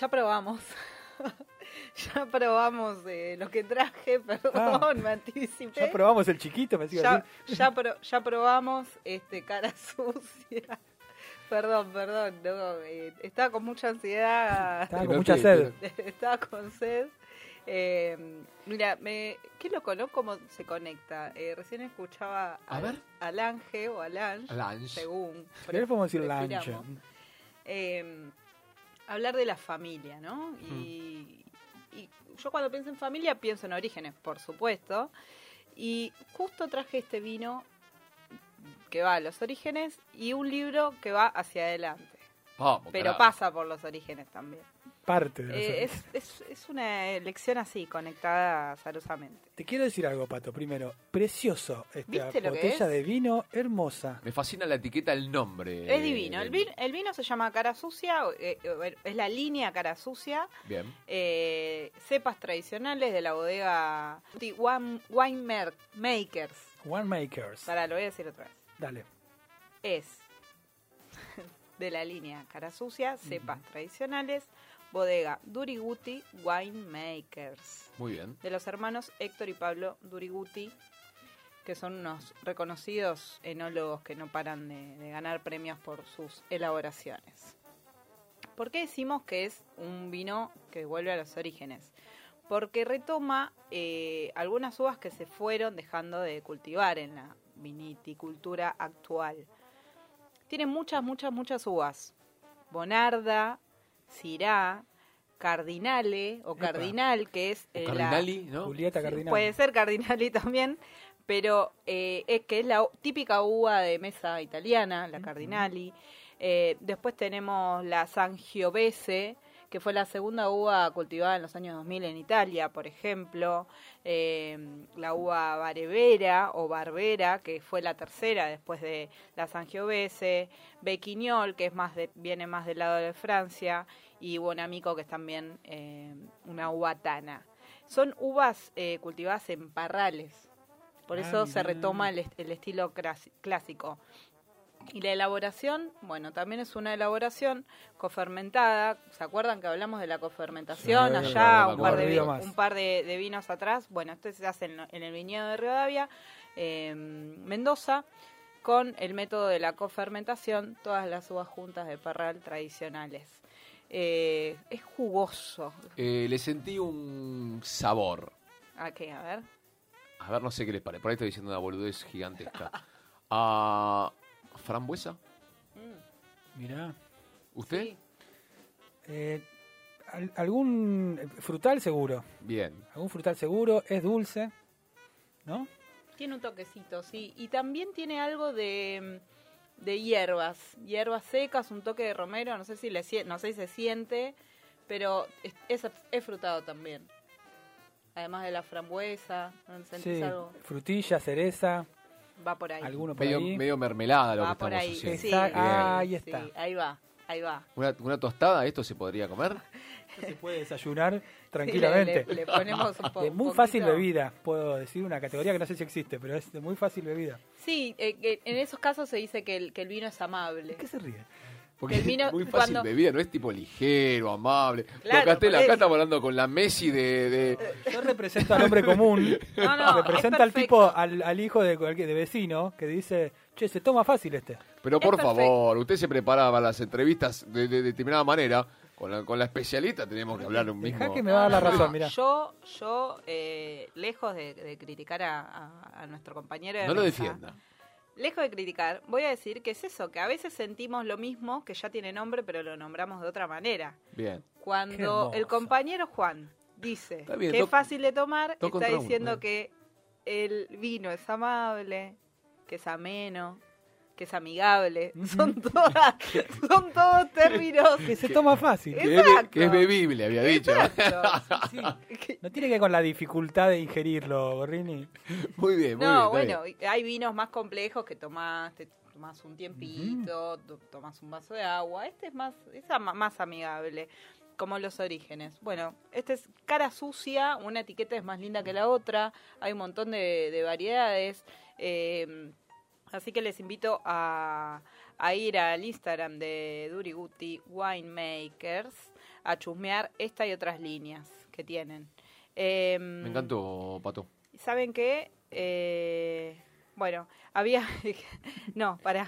Ya probamos. ya probamos eh, lo que traje, perdón, me anticipé. Ya probamos el chiquito, me decía Ya, ya, pro- ya probamos este cara sucia. Perdón, perdón, no, eh, estaba con mucha ansiedad, Estaba con mucha sed. estaba con sed. Eh, mira, me, qué loco, ¿no? Cómo se conecta. Eh, recién escuchaba A al- ver. a Lange o a Lange, Lange. según. Pero podemos decir eh, hablar de la familia, ¿no? Y, y yo cuando pienso en familia pienso en orígenes, por supuesto. Y justo traje este vino que va a los orígenes y un libro que va hacia adelante. Vamos, Pero carajo. pasa por los orígenes también. Parte de los Eh, es, es, es una elección así, conectada azarosamente. Te quiero decir algo, Pato. Primero, precioso esta ¿Viste lo que botella es? de vino, hermosa. Me fascina la etiqueta, el nombre. Es divino. El vino, el vino se llama Cara Sucia, eh, es la línea Cara Sucia. Bien. eh, cepas tradicionales de la bodega Wine, Wine Mer- Makers. Winemakers. Para, lo voy a decir otra vez. Dale. Es de la línea Cara Sucia, cepas tradicionales, bodega Duriguti Wine Makers. Muy bien. De los hermanos Héctor y Pablo Duriguti, que son unos reconocidos enólogos que no paran de, de ganar premios por sus elaboraciones. ¿Por qué decimos que es un vino que vuelve a los orígenes? Porque retoma eh, algunas uvas que se fueron dejando de cultivar en la viniticultura actual. Tiene muchas, muchas, muchas uvas. Bonarda, Syrah, Cardinale o Epa. Cardinal, que es eh, la- Cardinali, ¿no? Julieta Cardinal. Puede ser Cardinali también, pero eh, es que es la típica uva de mesa italiana, la Cardinali. Eh, después tenemos la Sangiovese, que fue la segunda uva cultivada en los años 2000 en Italia, por ejemplo. Eh, la uva Barevera o Barbera, que fue la tercera después de la Sangiovese. Bequignol, que es más de, viene más del lado de Francia. Y Bonamico, que es también eh, una uva tana. Son uvas eh, cultivadas en parrales. Por Ah, eso se retoma el, est- el estilo clásico. Y la elaboración, bueno, también es una elaboración cofermentada. ¿Se acuerdan que hablamos de la cofermentación Sí, allá, un par, de, un par de, de vinos atrás? Bueno, este se hace en, en el viñedo de Rivadavia, eh, Mendoza, con el método de la cofermentación, todas las uvas juntas de parral tradicionales. Eh, es jugoso. Eh, le sentí un sabor. ¿A qué? A ver. A ver, no sé qué les parece. Por ahí estoy diciendo una boludez gigantesca. Ah, ¿Frambuesa? Mirá. ¿Usted? Sí. Eh, al- algún frutal seguro. Bien. Algún frutal seguro. Es dulce. ¿No? Tiene un toquecito, sí. Y también tiene algo de, mm, de hierbas. Hierbas secas, un toque de romero. No sé si, le, no sé si se siente, pero es, es, es frutado también. Además de la frambuesa. ¿no sentís Sí. algo? Frutilla, cereza. Va por ahí. Alguno por Medio, ahí. medio mermelada lo Va que por estamos ahí. haciendo. Sí, sí, Ah, ahí sí, está. ahí va, ahí va. Una, una tostada, ¿esto se podría comer? Se puede desayunar Sí, tranquilamente. le, le- le ponemos un po- de muy fácil bebida, puedo decir una categoría que no sé si existe, pero es de muy fácil bebida. Sí, eh, que en esos casos se dice que el, que el vino es amable. ¿De qué se ríe? Porque El vino, es muy fácil cuando- bebida, no es tipo ligero, amable. Claro, estamos hablando con la Messi de... de- Yo represento al hombre común, No, no, representa es al tipo, al, al hijo de, vecino que dice, che, se toma fácil este. Pero por favor, usted se preparaba las entrevistas de, de determinada manera. Con la, con la especialista tenemos que hablar un Dejá mismo... que me va a dar la razón, no. mirá. Yo, yo eh, lejos de, de criticar a, a- a nuestro compañero de No lo defienda. Lejos de criticar, voy a decir que es eso, que a veces sentimos lo mismo, que ya tiene nombre, pero lo nombramos de otra manera. Bien. Cuando el compañero Juan dice bien, que es fácil de tomar, está diciendo que el vino es amable, que es ameno, que es amigable. Son todas, son todos términos. Que se toma fácil. Que es, que es bebible, había dicho. Sí. No tiene que ver con la dificultad de ingerirlo, Borrini. Muy bien, muy No, bien. está bueno, hay vinos más complejos que tomás, te tomás un tiempito, to- tomás un vaso de agua. Este es más, es más amigable, como los orígenes. Bueno, este es cara sucia, una etiqueta es más linda que la otra, hay un montón de, de variedades. eh, así que les invito a, a ir al Instagram de Duriguti Winemakers a chusmear esta y otras líneas que tienen. Em, Me encantó, Pato. ¿Saben qué? Eh, bueno, había... no, para...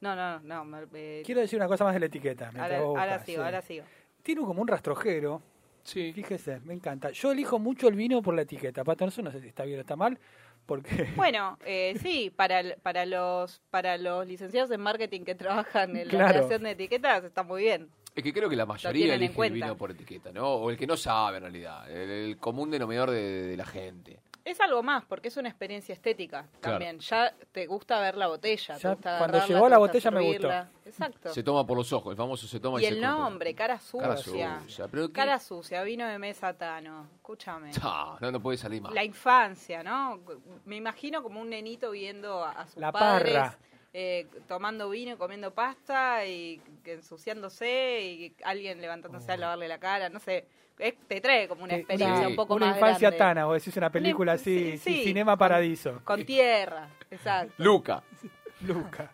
No, no, no. me- eh, Quiero decir una cosa más de la etiqueta. ahora, ahora sigo, sí. ahora sigo. Tiene como un rastrojero. Sí. Fíjese, me encanta. Yo elijo mucho el vino por la etiqueta. Pato, no sé si está bien o está mal, porque... Bueno, eh, sí, para, para, los, para los licenciados en marketing que trabajan en la creación de etiquetas está muy bien. Es que creo que la mayoría elige el vino por etiqueta, ¿no? O el que no sabe en realidad. El, el común denominador de, de la gente. Es algo más, porque es una experiencia estética Claro. también. Ya te gusta ver la botella. te Ya gusta cuando llegó la botella me gustó. Exacto. Se toma por los ojos, el famoso se toma y, y el nombre, cara sucia. Cara sucia. Pero Cara sucia, vino de mesa Tano. Escúchame. No, no puede salir más. La infancia, ¿no? Me imagino como un nenito viendo a, sus La padres parra. eh, tomando vino, y comiendo pasta y que ensuciándose y alguien levantándose a lavarle la cara, no sé. Es- te trae como una experiencia una- un poco una más infancia grande. tana, o decís una película Una- así, sí, sí, sí, Cinema con- Paradiso. Con tierra, exacto. Luca. Luca.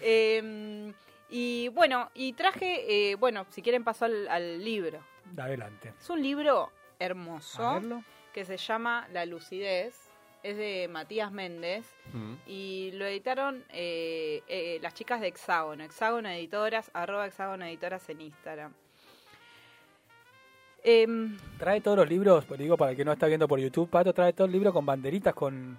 Eh, y bueno, y traje, eh, bueno, si quieren paso al, al libro. Adelante. Es un libro hermoso que se llama La lucidez. Es de Matías Méndez. Mm. y lo editaron eh, eh, las chicas de Hexágono, Hexágono Editoras, arroba Hexágono Editoras en Instagram. Em, Trae todos los libros, pues digo, para el que no está viendo por YouTube, Pato trae todos los libros con banderitas, con,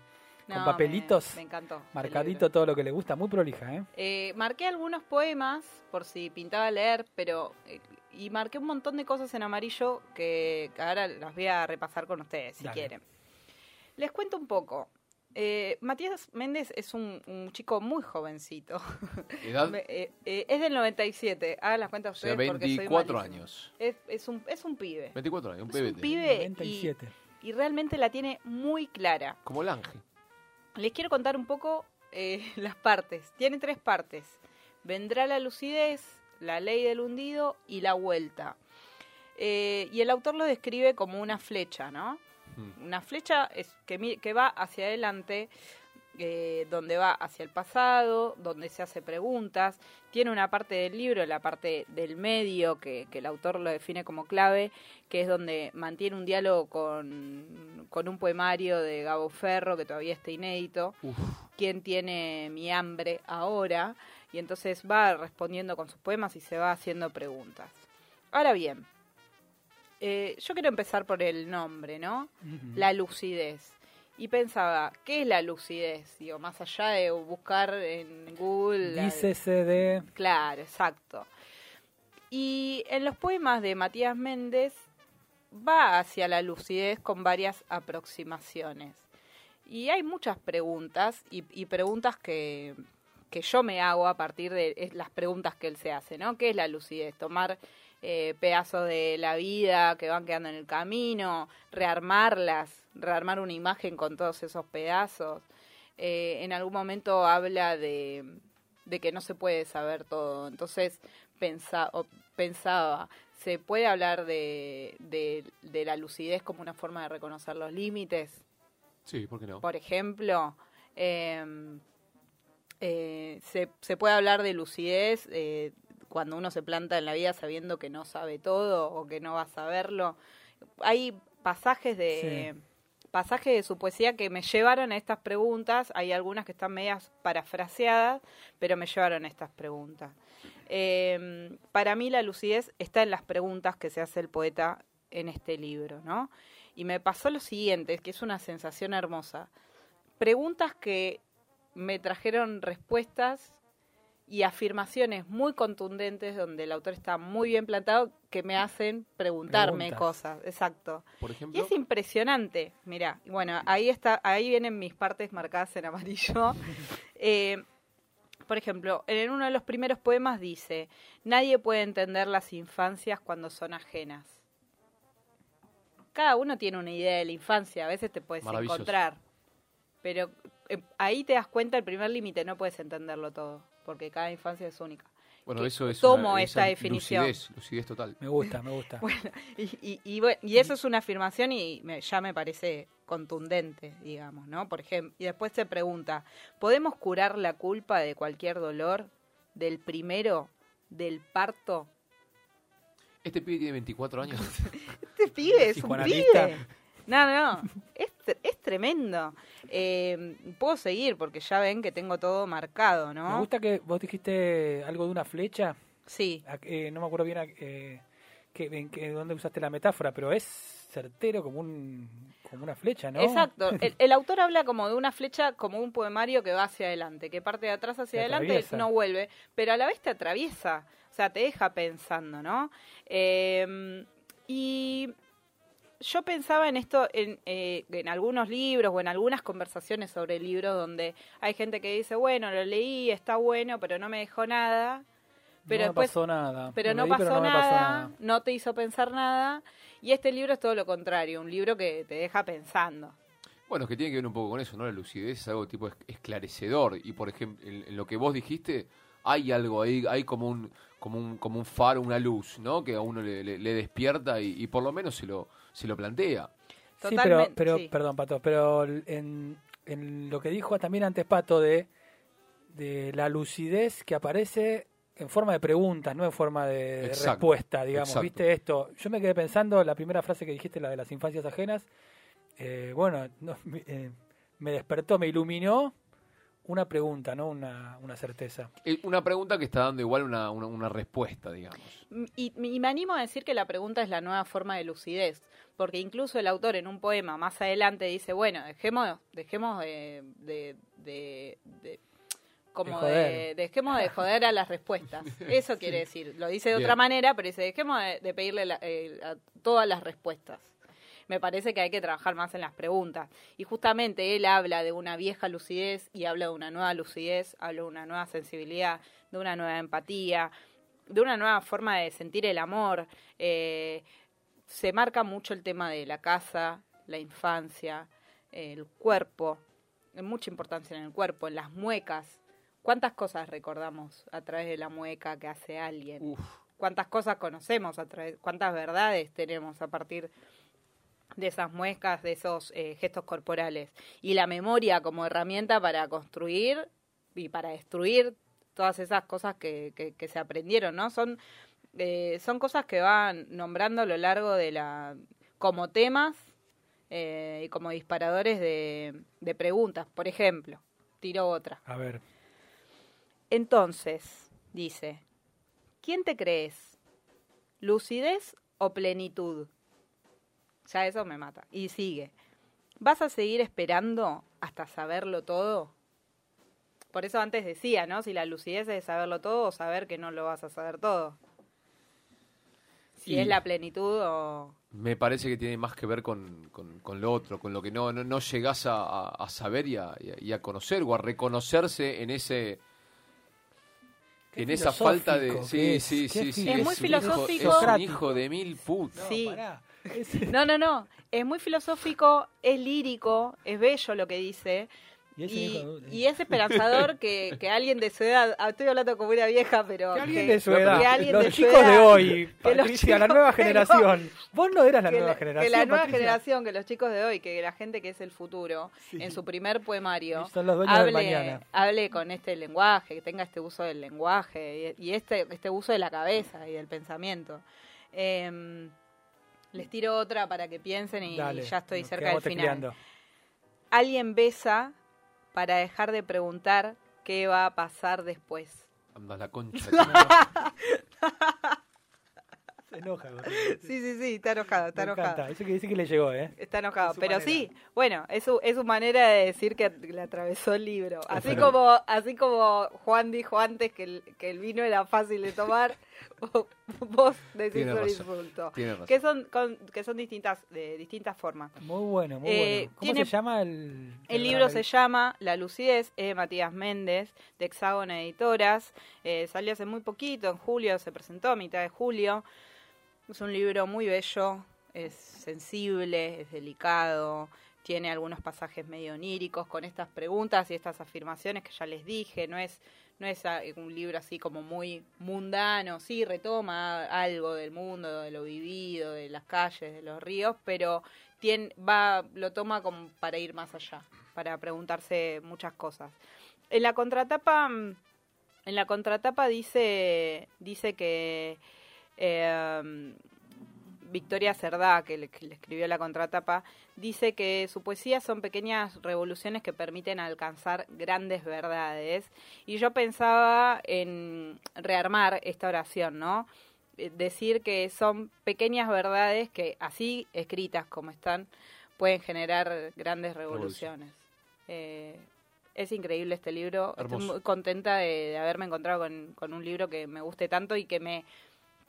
no, con papelitos, Me, me encantó. marcadito todo lo que le gusta, muy prolija, ¿eh? Eh, marqué algunos poemas por si pintaba leer, pero. eh, y marqué un montón de cosas en amarillo que, que ahora las voy a repasar con ustedes, si Dale. quieren. Les cuento un poco. Eh, Matías Méndez es un, un chico muy jovencito. Edad, Me- eh, eh, es del 97. Hagan las cuentas o sea, ustedes porque soy 24 malísima. años. Es, es un, es un pibe. 24 años, un Es un pibe y, 97. y realmente la tiene muy clara. Como el ángel. Les quiero contar un poco eh, las partes. Tiene tres partes. Vendrá la lucidez, la ley del hundido y la vuelta. Eh, y el autor lo describe como una flecha, ¿no? Mm. Una flecha es que, que va hacia adelante, eh, donde va hacia el pasado, donde se hace preguntas. Tiene una parte del libro, la parte del medio, que, que el autor lo define como clave, que es donde mantiene un diálogo con, con un poemario de Gabo Ferro, que todavía está inédito. Uf. ¿Quién tiene mi hambre ahora? Y entonces va respondiendo con sus poemas y se va haciendo preguntas. Ahora bien, eh, yo quiero empezar por el nombre, ¿no? La lucidez. Y pensaba, ¿qué es la lucidez? Digo, más allá de buscar en Google. Dícese de... Claro, exacto. Y en los poemas de Matías Méndez va hacia la lucidez con varias aproximaciones. Y hay muchas preguntas y, y preguntas que, que yo me hago a partir de las preguntas que él se hace, ¿no? ¿Qué es la lucidez? Tomar eh, pedazos de la vida que van quedando en el camino, rearmarlas, rearmar una imagen con todos esos pedazos. Eh, en algún momento habla de, de que no se puede saber todo. Entonces pensa, o pensaba, ¿se puede hablar de, de, de la lucidez como una forma de reconocer los límites? Sí, ¿por qué no? Por ejemplo, eh, eh, se, se puede hablar de lucidez eh, cuando uno se planta en la vida sabiendo que no sabe todo o que no va a saberlo. Hay pasajes de pasajes de su poesía que me llevaron a estas preguntas. Hay algunas que están medias parafraseadas, pero me llevaron a estas preguntas. Eh, para mí la lucidez está en las preguntas que se hace el poeta en este libro, ¿no? Y me pasó lo siguiente, que es una sensación hermosa. Preguntas que me trajeron respuestas y afirmaciones muy contundentes donde el autor está muy bien plantado que me hacen preguntarme Preguntas. cosas. Exacto. Por Y es impresionante. Mira, bueno, ahí está, ahí vienen mis partes marcadas en amarillo. Eh, por ejemplo, en uno de los primeros poemas dice: Nadie puede entender las infancias cuando son ajenas. Cada uno tiene una idea de la infancia, a veces te puedes encontrar, pero eh, ahí te das cuenta el primer límite, no puedes entenderlo todo, porque cada infancia es única. bueno, que eso es tomo una- esta esa definición. Lucidez, lucidez total. Me gusta, me gusta. Bueno, y, y, y eso es una afirmación y me- ya me parece contundente, digamos, ¿no? Por ejemplo, y después se pregunta, ¿podemos curar la culpa de cualquier dolor? ¿Del primero? ¿Del parto? Este pibe tiene 24 años. Este pibe es un pibe. No, no, es, es tremendo. Eh, puedo seguir porque ya ven que tengo todo marcado, Me ¿no? gusta que vos dijiste algo de una flecha. Sí, a- eh, no me acuerdo bien a- eh, que, en dónde usaste la metáfora, pero es certero como un como una flecha, ¿no? Exacto. El, el autor habla como de una flecha, como un poemario que va hacia adelante, que parte de atrás hacia Te adelante atraviesa. no vuelve, pero a la vez te atraviesa, o sea, te deja pensando, ¿no? Eh, y yo pensaba en esto en, eh, en algunos libros o en algunas conversaciones sobre libros donde hay gente que dice, bueno, lo leí, está bueno, pero no me dejó nada. Pero no después pasó nada. pero Lo no leí, pasó, pero no me nada, pasó nada. no te hizo pensar nada. Y este libro es todo lo contrario, un libro que te deja pensando. Bueno, es que tiene que ver un poco con eso, ¿no? La lucidez es algo tipo es- esclarecedor. Y por ejemplo, en, en lo que vos dijiste, hay algo ahí, hay como un, como un, como un faro, una luz, ¿no? Que a uno le, le- le despierta y, y por lo menos se lo, se lo plantea. Sí, pero, pero sí. perdón, Pato, pero en, en lo que dijo también antes Pato de, de la lucidez que aparece en forma de preguntas, no en forma de, respuesta, digamos. exacto. ¿Viste esto? Yo me quedé pensando, la primera frase que dijiste, la de las infancias ajenas, eh, bueno, no, me- eh, me despertó, me iluminó una pregunta, no una, una certeza. Eh, Una pregunta que está dando igual una, una, una respuesta, digamos. Y, y me animo a decir que la pregunta es la nueva forma de lucidez, porque incluso el autor en un poema más adelante dice, bueno, dejemos, dejemos de, de- de- de- como De dejemos de joder a las respuestas. Eso quiere decir, lo dice de Bien. otra manera, pero dice, dejemos de, de pedirle la- eh, a todas las respuestas. Me parece que hay que trabajar más en las preguntas. Y justamente él habla de una vieja lucidez y habla de una nueva lucidez, habla de una nueva sensibilidad, de una nueva empatía, de una nueva forma de sentir el amor. Eh, se marca mucho el tema de la casa, la infancia, el cuerpo, hay mucha importancia en el cuerpo, en las muecas. ¿Cuántas cosas recordamos a través de la mueca que hace alguien? Uf. ¿Cuántas cosas conocemos a través, cuántas verdades tenemos a partir de esas muecas, de esos eh, gestos corporales? Y la memoria como herramienta para construir y para destruir todas esas cosas que, que, que se aprendieron, ¿no? Son, eh, son cosas que van nombrando a lo largo de la... como temas eh, y como disparadores de, de preguntas. Por ejemplo, tiro otra. A ver, Entonces, dice, ¿quién te crees? ¿Lucidez o plenitud? Ya eso me mata. Y sigue. ¿Vas a seguir esperando hasta saberlo todo? Por eso antes decía, ¿no? Si la lucidez es saberlo todo o saber que no lo vas a saber todo. Si Y- es la plenitud o... Me parece que tiene más que ver con, con- con lo otro, con lo que no, no, no llegás a, a- a saber y a, y a- conocer o a reconocerse en ese Qué en esa falta de sí es, sí sí sí Es muy hijo- filosófico. es un hijo de mil putas Sí. No, no, no. Es muy filosófico, es lírico, es bello lo que dice. Y hijo de- y es esperanzador que, que alguien de su edad, ah, estoy hablando como una vieja, pero Que alguien que- de su que edad, alguien los de chicos edad, de hoy, que Patricia, la nueva generación. Vos no eras la que nueva la, generación. que la nueva Patricia. generación, que los chicos de hoy, que la gente que es el futuro, Sí. en su primer poemario, son los hable, hable con este lenguaje, que tenga este uso del lenguaje y, y este, este uso de la cabeza y del pensamiento. Em, les tiro otra para que piensen y Dale, ya estoy cerca del final. Alguien besa para dejar de preguntar qué va a pasar después. anda la concha. Se enoja. Sí, sí, sí, está enojado, está Me enojado. encanta. Eso que dice que le llegó, ¿eh? Está enojado, Es pero manera. sí, bueno, es su, es su manera de decir que le atravesó el libro. Así como, así como Juan dijo antes que el, que el vino era fácil de tomar, vos decís Tiene un razón, insulto. tiene razón. Que son, con- que son distintas, de distintas formas. Muy bueno, muy Eh, bueno. ¿Cómo tiene- se llama el...? El libro se llama La lucidez, es de Matías Méndez, de Hexágono Editoras. Eh, salió hace muy poquito, en julio, se presentó a mitad de julio. Es un libro muy bello, es sensible, es delicado, tiene algunos pasajes medio oníricos con estas preguntas y estas afirmaciones que ya les dije. No es, no es un libro así como muy mundano, sí, retoma algo del mundo, de lo vivido, de las calles, de los ríos, pero va, lo toma como para ir más allá, para preguntarse muchas cosas. En la contratapa, en la contratapa dice, dice que eh, Victoria Cerdá, que le, que le escribió la contratapa, dice que su poesía son pequeñas revoluciones que permiten alcanzar grandes verdades. Y yo pensaba en rearmar esta oración, ¿no? Eh, Decir que son pequeñas verdades que, así escritas como están, pueden generar grandes revoluciones. Eh, es increíble este libro. Estoy muy contenta de, de haberme encontrado con, con un libro que me guste tanto y que me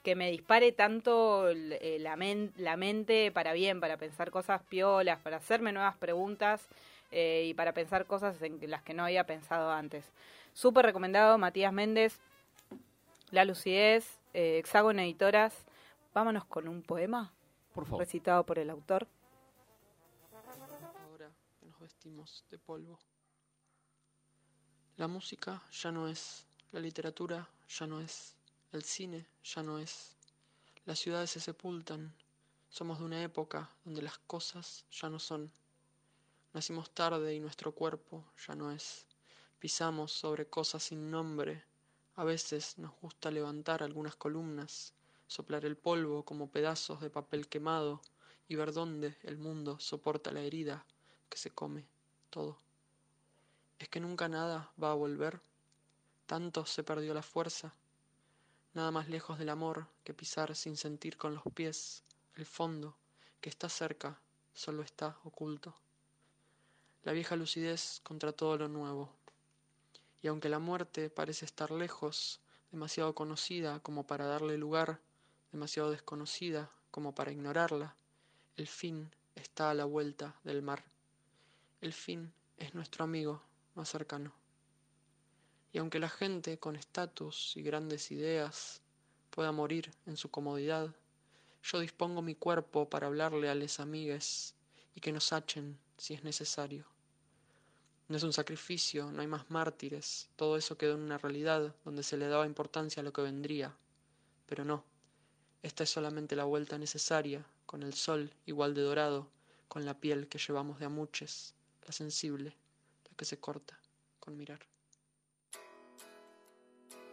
que me dispare tanto eh, la, men- la mente para bien, para pensar cosas piolas, para hacerme nuevas preguntas eh, y para pensar cosas en las que no había pensado antes. Súper recomendado, Matías Méndez, La Lucidez, eh, Hexágono Editoras. Vámonos con un poema Por favor. recitado por el autor. Ahora que nos vestimos de polvo. La música ya no es, la literatura ya no es, el cine ya no es. Las ciudades se sepultan. Somos de una época donde las cosas ya no son. Nacimos tarde y nuestro cuerpo ya no es. Pisamos sobre cosas sin nombre. A veces nos gusta levantar algunas columnas, soplar el polvo como pedazos de papel quemado y ver dónde el mundo soporta la herida que se come todo. ¿Es que nunca nada va a volver? Tanto se perdió la fuerza. Nada más lejos del amor que pisar sin sentir con los pies el fondo que está cerca, solo está oculto. La vieja lucidez contra todo lo nuevo. Y aunque la muerte parece estar lejos, demasiado conocida como para darle lugar, demasiado desconocida como para ignorarla, el fin está a la vuelta del mar. El fin es nuestro amigo más cercano. Y aunque la gente con estatus y grandes ideas pueda morir en su comodidad, yo dispongo mi cuerpo para hablarle a les amigues y que nos hachen si es necesario. No es un sacrificio, no hay más mártires, todo eso quedó en una realidad donde se le daba importancia a lo que vendría. Pero no, esta es solamente la vuelta necesaria, con el sol igual de dorado, con la piel que llevamos de amuches, la sensible, la que se corta con mirar.